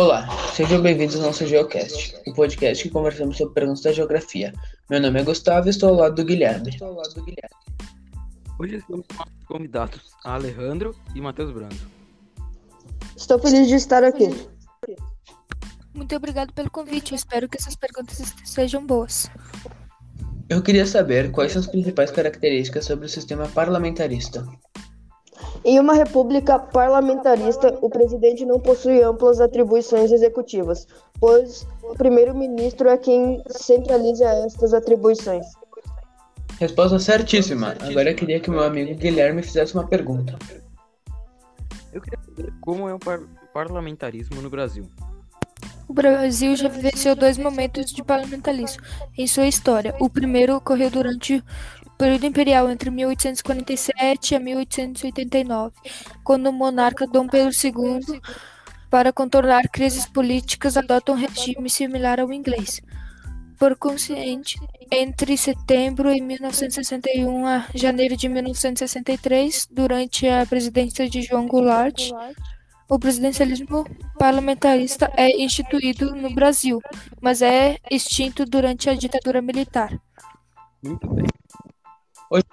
Olá, sejam bem-vindos ao nosso Geocast, o um podcast que conversamos sobre perguntas da geografia. Meu nome é Gustavo e estou ao lado do Guilherme. Hoje estamos com convidados Alejandro e Matheus Brando. Estou feliz de estar aqui. Muito obrigado pelo convite. Eu espero que essas perguntas sejam boas. Eu queria saber quais são as principais características sobre o sistema parlamentarista. Em uma república parlamentarista, o presidente não possui amplas atribuições executivas, pois o primeiro-ministro é quem centraliza estas atribuições. Resposta certíssima. Agora eu queria que meu amigo Guilherme fizesse uma pergunta. Eu queria saber como é o par parlamentarismo no Brasil. O Brasil já vivenciou dois momentos de parlamentarismo em sua história. O primeiro ocorreu durante período imperial entre 1847 a 1889, quando o monarca Dom Pedro II, para contornar crises políticas, adota um regime similar ao inglês. Por consciente, entre setembro de 1961 a janeiro de 1963, durante a presidência de João Goulart, o presidencialismo parlamentarista é instituído no Brasil, mas é extinto durante a ditadura militar. Muito bem. Hoje